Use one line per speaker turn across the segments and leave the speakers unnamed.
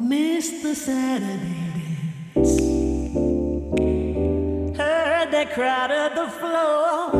Missed the Saturday dance. Heard that crowd at the floor.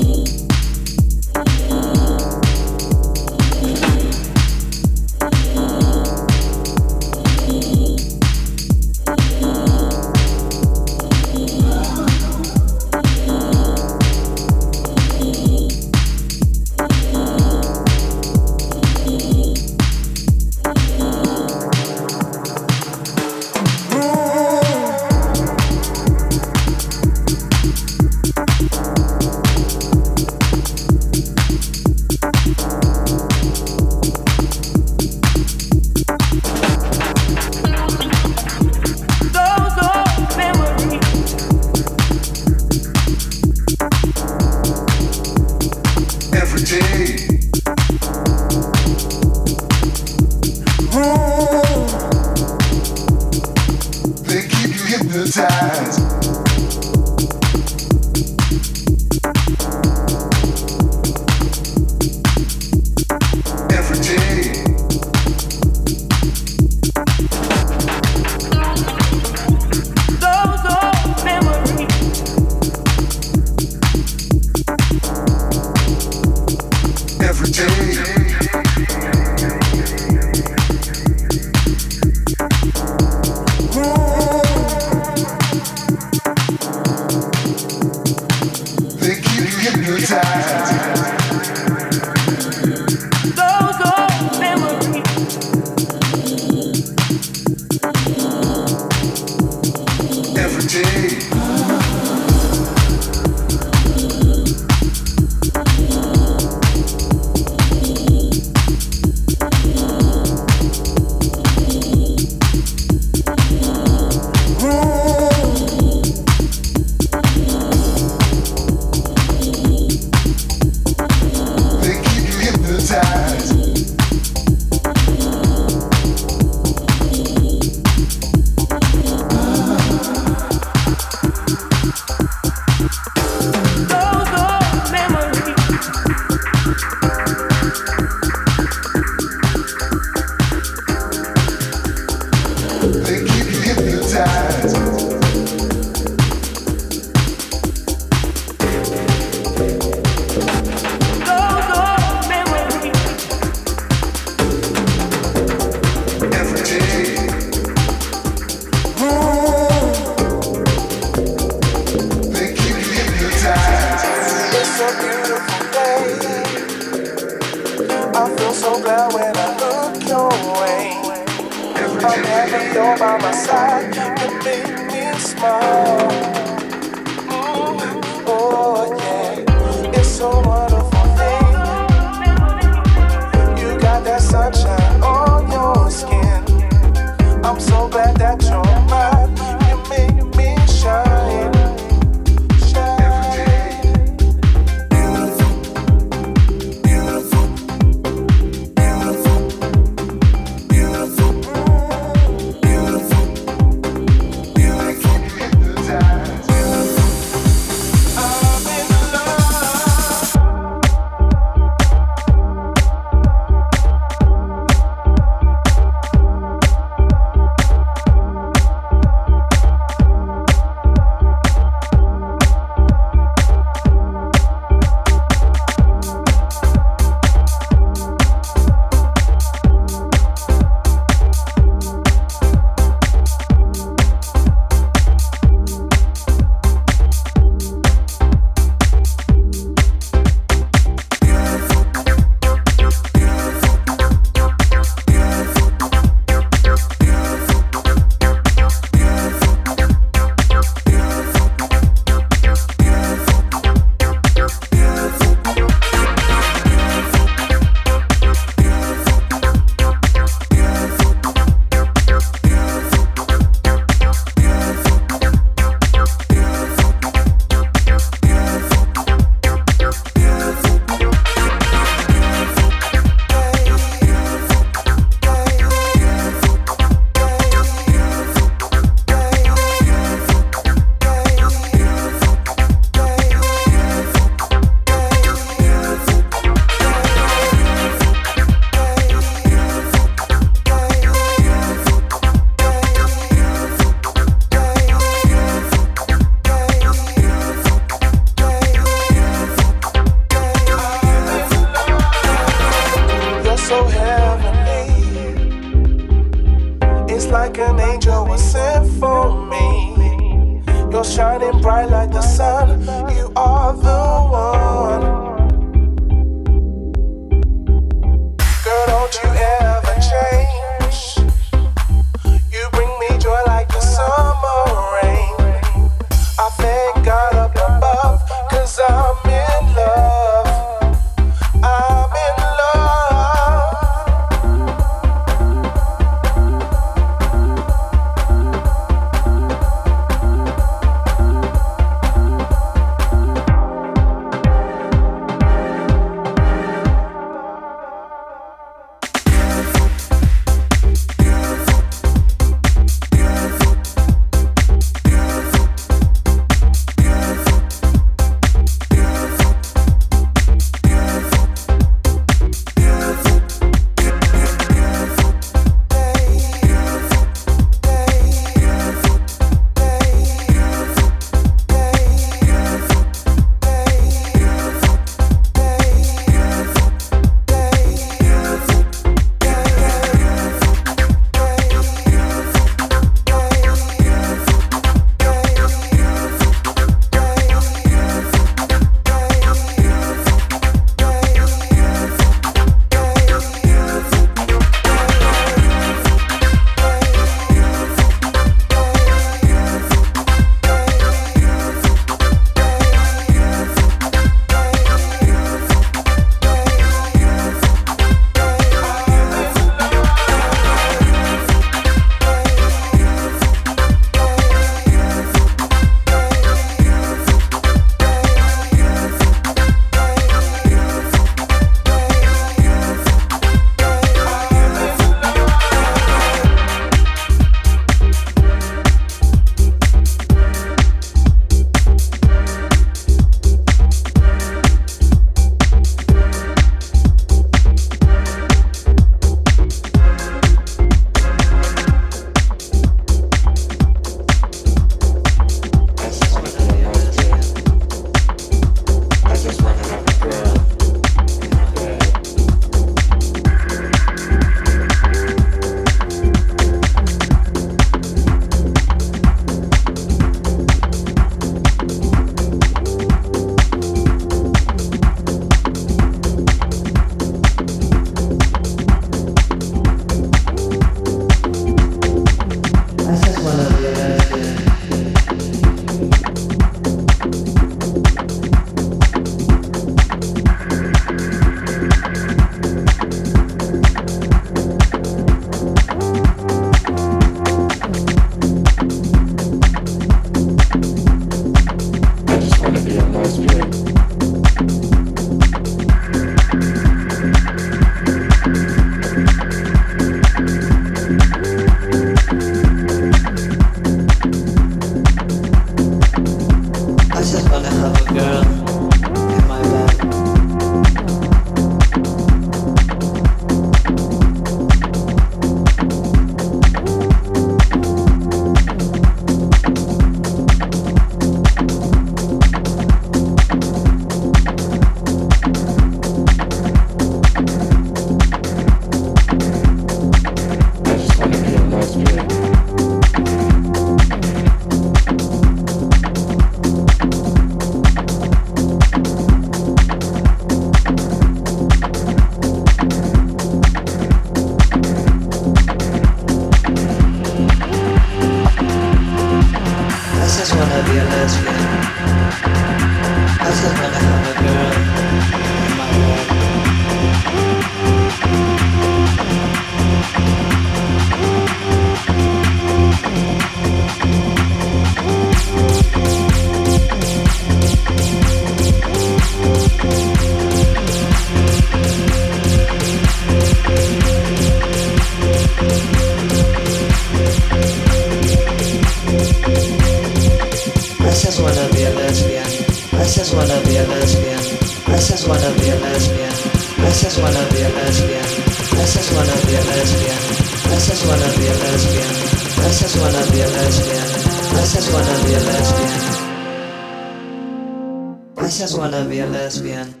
Gracias, wannabe lesbian.